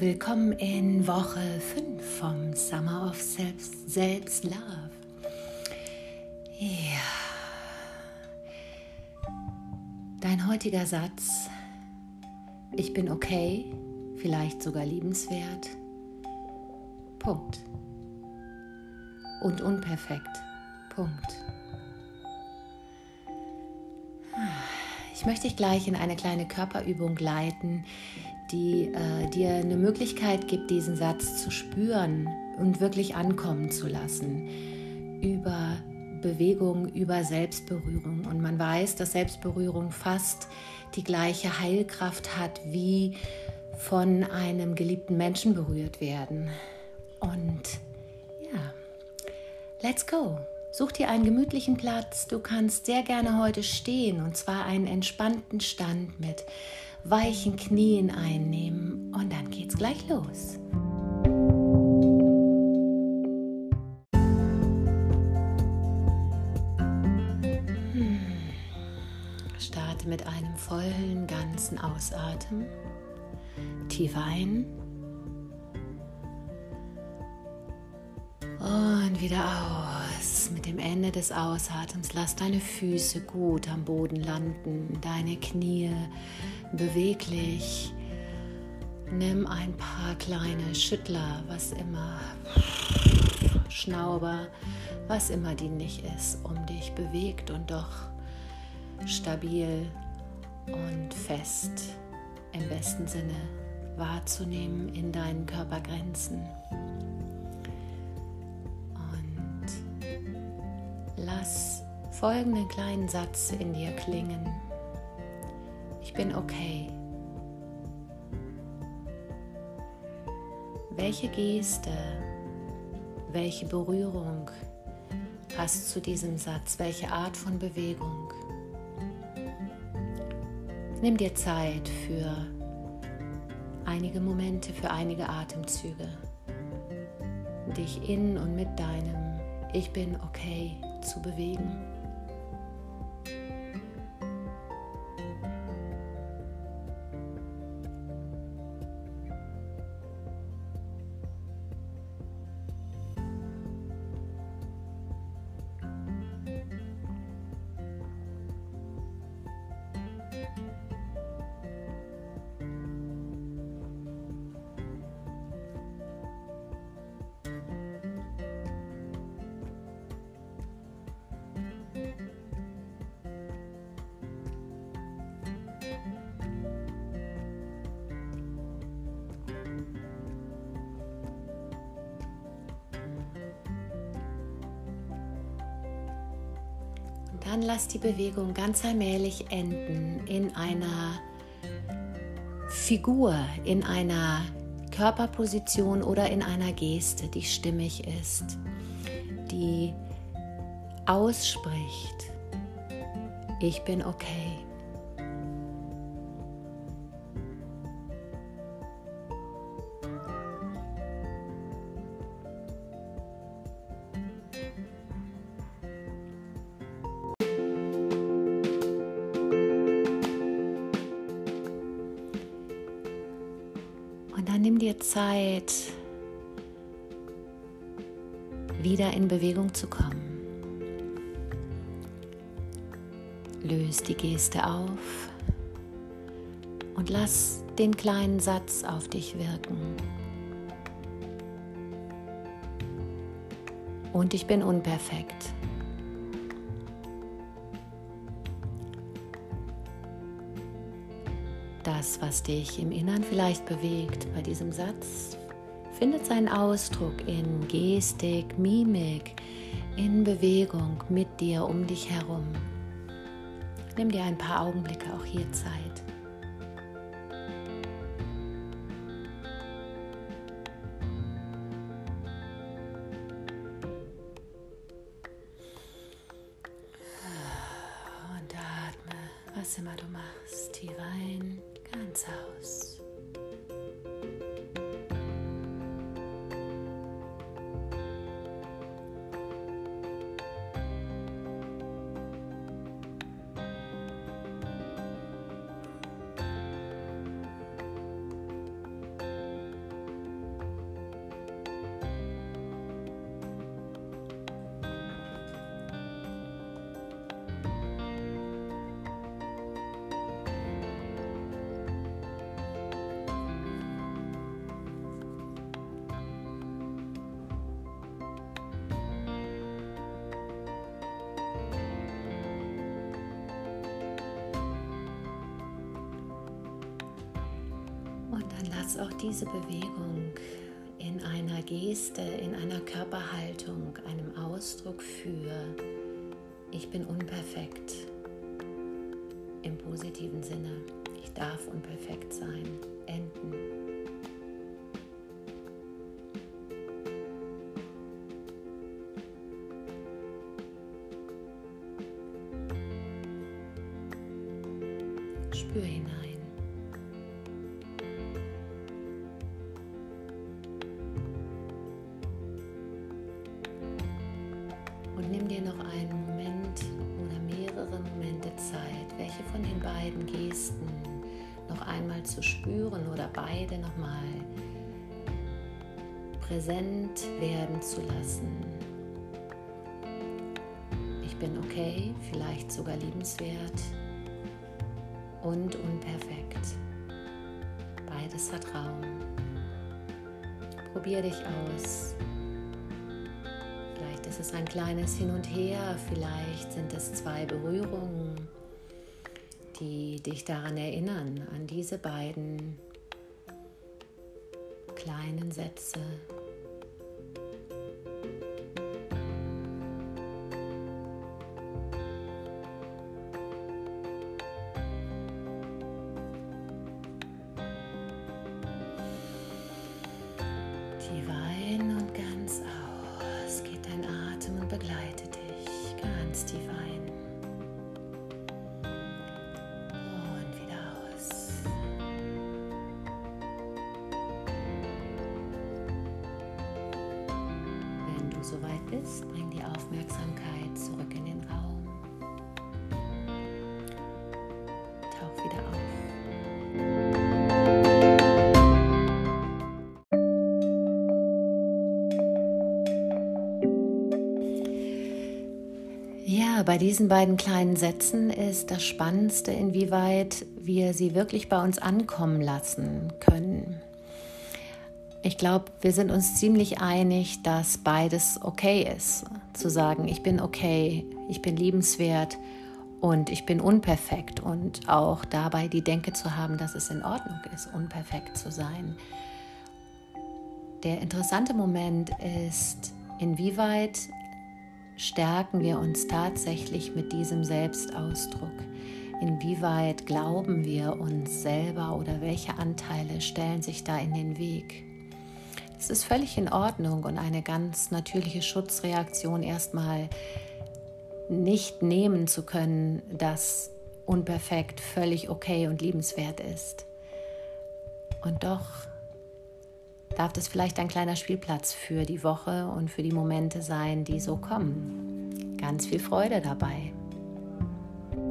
willkommen in Woche 5 vom Summer of Selbst, Selbst Love. Ja. Dein heutiger Satz, ich bin okay, vielleicht sogar liebenswert. Punkt. Und unperfekt. Punkt. Ich möchte dich gleich in eine kleine Körperübung leiten, die äh, dir eine Möglichkeit gibt, diesen Satz zu spüren und wirklich ankommen zu lassen über Bewegung, über Selbstberührung. Und man weiß, dass Selbstberührung fast die gleiche Heilkraft hat wie von einem geliebten Menschen berührt werden. Und ja, let's go. Such dir einen gemütlichen Platz. Du kannst sehr gerne heute stehen und zwar einen entspannten Stand mit weichen Knien einnehmen und dann geht's gleich los. Hm. Starte mit einem vollen, ganzen Ausatmen. Tief ein. Und wieder aus. Mit dem Ende des Ausatmens lass deine Füße gut am Boden landen, deine Knie beweglich. Nimm ein paar kleine Schüttler, was immer, Schnauber, was immer dienlich ist, um dich bewegt und doch stabil und fest im besten Sinne wahrzunehmen in deinen Körpergrenzen. Lass folgenden kleinen Satz in dir klingen ich bin okay. Welche Geste, welche Berührung passt zu diesem Satz? Welche Art von Bewegung? Nimm dir Zeit für einige Momente, für einige Atemzüge, dich in und mit deinem Ich bin okay zu bewegen. Dann lass die Bewegung ganz allmählich enden in einer Figur, in einer Körperposition oder in einer Geste, die stimmig ist, die ausspricht, ich bin okay. Nimm dir Zeit, wieder in Bewegung zu kommen. Löse die Geste auf und lass den kleinen Satz auf dich wirken. Und ich bin unperfekt. Das, was dich im Innern vielleicht bewegt bei diesem Satz, findet seinen Ausdruck in Gestik, Mimik, in Bewegung mit dir um dich herum. Nimm dir ein paar Augenblicke auch hier Zeit. Und atme, was immer du machst, tief ein ganz aus. Und dann lass auch diese Bewegung in einer Geste, in einer Körperhaltung, einem Ausdruck für ich bin unperfekt im positiven Sinne. Ich darf unperfekt sein. Enden. Spür hinein. Noch einmal zu spüren oder beide nochmal präsent werden zu lassen. Ich bin okay, vielleicht sogar liebenswert und unperfekt. Beides hat Raum. Probier dich aus. Vielleicht ist es ein kleines Hin und Her, vielleicht sind es zwei Berührungen, die dich daran erinnern, an diese beiden kleinen Sätze. Tief ein und ganz aus. Geht dein Atem und begleite dich ganz tief ein. Du soweit bist, bring die Aufmerksamkeit zurück in den Raum. Tauch wieder auf. Ja, bei diesen beiden kleinen Sätzen ist das Spannendste, inwieweit wir sie wirklich bei uns ankommen lassen können. Ich glaube, wir sind uns ziemlich einig, dass beides okay ist. Zu sagen, ich bin okay, ich bin liebenswert und ich bin unperfekt und auch dabei die Denke zu haben, dass es in Ordnung ist, unperfekt zu sein. Der interessante Moment ist, inwieweit stärken wir uns tatsächlich mit diesem Selbstausdruck? Inwieweit glauben wir uns selber oder welche Anteile stellen sich da in den Weg? Es ist völlig in Ordnung und eine ganz natürliche Schutzreaktion erstmal nicht nehmen zu können, dass unperfekt völlig okay und liebenswert ist. Und doch darf das vielleicht ein kleiner Spielplatz für die Woche und für die Momente sein, die so kommen. Ganz viel Freude dabei.